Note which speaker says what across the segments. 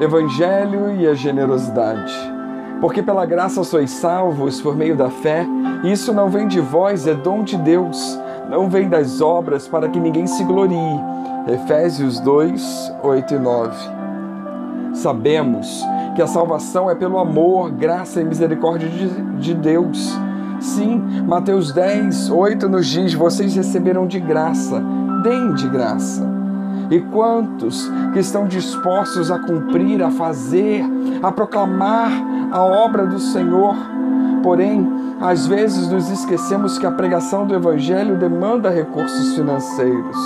Speaker 1: Evangelho e a generosidade. Porque pela graça sois salvos por meio da fé, e isso não vem de vós, é dom de Deus, não vem das obras para que ninguém se glorie. Efésios 2, 8 e 9. Sabemos que a salvação é pelo amor, graça e misericórdia de, de Deus. Sim, Mateus 10, 8 nos diz: vocês receberam de graça, deem de graça. E quantos que estão dispostos a cumprir, a fazer, a proclamar a obra do Senhor? Porém, às vezes nos esquecemos que a pregação do Evangelho demanda recursos financeiros.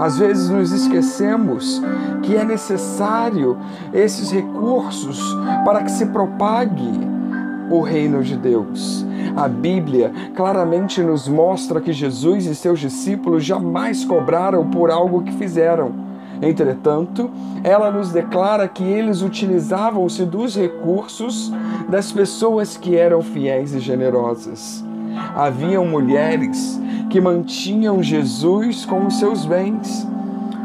Speaker 1: Às vezes nos esquecemos que é necessário esses recursos para que se propague o reino de Deus. A Bíblia claramente nos mostra que Jesus e seus discípulos jamais cobraram por algo que fizeram. Entretanto, ela nos declara que eles utilizavam-se dos recursos das pessoas que eram fiéis e generosas. Haviam mulheres que mantinham Jesus com os seus bens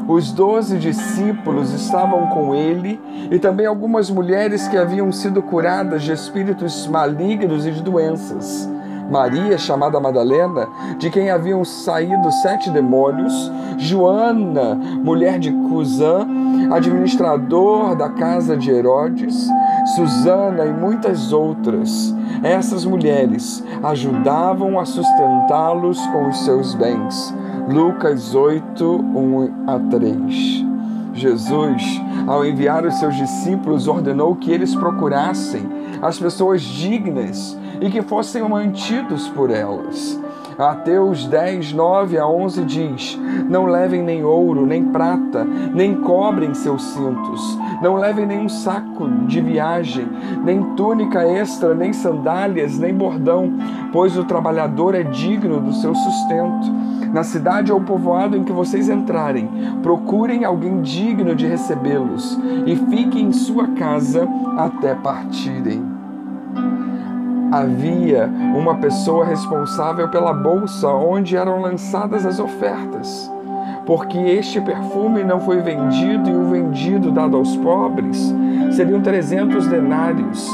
Speaker 1: os doze discípulos estavam com ele e também algumas mulheres que haviam sido curadas de espíritos malignos e de doenças. Maria, chamada Madalena, de quem haviam saído sete demônios, Joana, mulher de Cusã, administrador da casa de Herodes, Susana e muitas outras. Essas mulheres ajudavam a sustentá-los com os seus bens. Lucas 8, 1 a 3. Jesus, ao enviar os seus discípulos, ordenou que eles procurassem as pessoas dignas e que fossem mantidos por elas. Mateus 10, 9 a 11 diz: Não levem nem ouro, nem prata, nem cobrem seus cintos, não levem nenhum saco de viagem, nem túnica extra, nem sandálias, nem bordão, pois o trabalhador é digno do seu sustento. Na cidade ou povoado em que vocês entrarem, procurem alguém digno de recebê-los e fiquem em sua casa até partirem. Havia uma pessoa responsável pela bolsa onde eram lançadas as ofertas porque este perfume não foi vendido e o vendido dado aos pobres seriam 300 denários.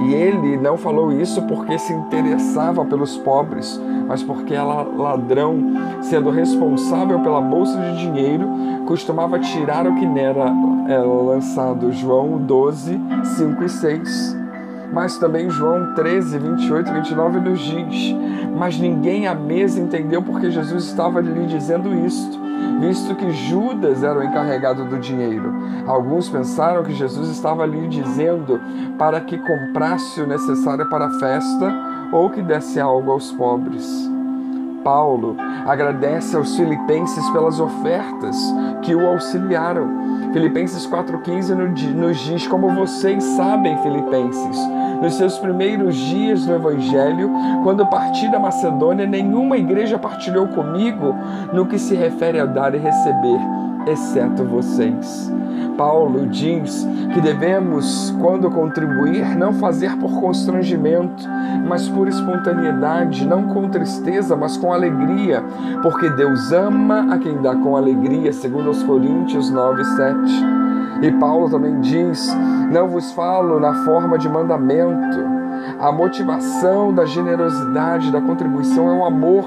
Speaker 1: E ele não falou isso porque se interessava pelos pobres, mas porque ela, ladrão, sendo responsável pela bolsa de dinheiro, costumava tirar o que era lançado. João 12, 5 e 6. Mas também João 13, 28 e 29 nos diz: Mas ninguém à mesa entendeu porque Jesus estava lhe dizendo isto visto que Judas era o encarregado do dinheiro. Alguns pensaram que Jesus estava lhe dizendo para que comprasse o necessário para a festa ou que desse algo aos pobres. Paulo agradece aos filipenses pelas ofertas que o auxiliaram. Filipenses 4,15 nos diz: Como vocês sabem, Filipenses, nos seus primeiros dias no Evangelho, quando parti da Macedônia, nenhuma igreja partilhou comigo no que se refere a dar e receber, exceto vocês. Paulo diz que devemos, quando contribuir, não fazer por constrangimento, mas por espontaneidade, não com tristeza, mas com alegria, porque Deus ama a quem dá com alegria, segundo os Coríntios 9, 7. E Paulo também diz: Não vos falo na forma de mandamento, a motivação da generosidade, da contribuição é o amor.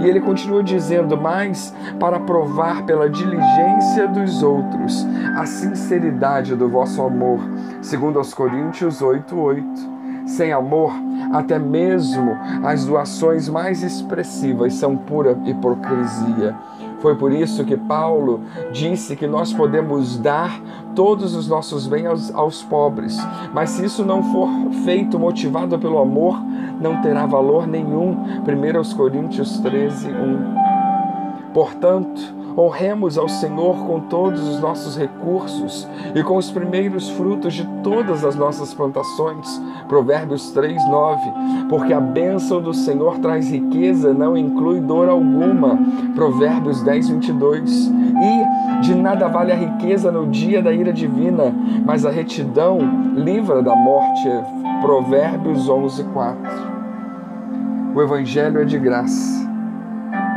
Speaker 1: E ele continua dizendo: Mas para provar pela diligência dos outros a sinceridade do vosso amor. Segundo aos Coríntios 8, 8. Sem amor, até mesmo as doações mais expressivas são pura hipocrisia. Foi por isso que Paulo disse que nós podemos dar todos os nossos bens aos, aos, pobres, mas se isso não for feito motivado pelo amor, não terá valor nenhum. 1 Coríntios 13, 1. Portanto, Honremos ao Senhor com todos os nossos recursos e com os primeiros frutos de todas as nossas plantações. Provérbios 3, 9. Porque a bênção do Senhor traz riqueza, não inclui dor alguma. Provérbios 10, 22. E de nada vale a riqueza no dia da ira divina, mas a retidão livra da morte. Provérbios 11, 4. O Evangelho é de graça,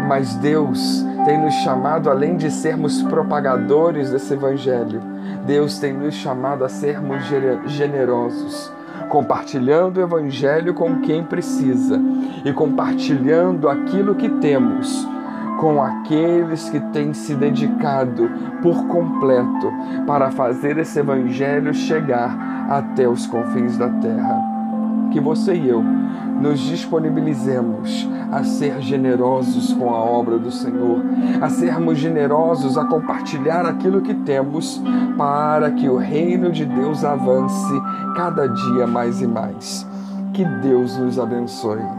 Speaker 1: mas Deus tem nos chamado, além de sermos propagadores desse Evangelho, Deus tem nos chamado a sermos generosos, compartilhando o Evangelho com quem precisa e compartilhando aquilo que temos com aqueles que têm se dedicado por completo para fazer esse Evangelho chegar até os confins da terra. Que você e eu nos disponibilizemos a ser generosos com a obra do Senhor, a sermos generosos a compartilhar aquilo que temos para que o reino de Deus avance cada dia mais e mais. Que Deus nos abençoe.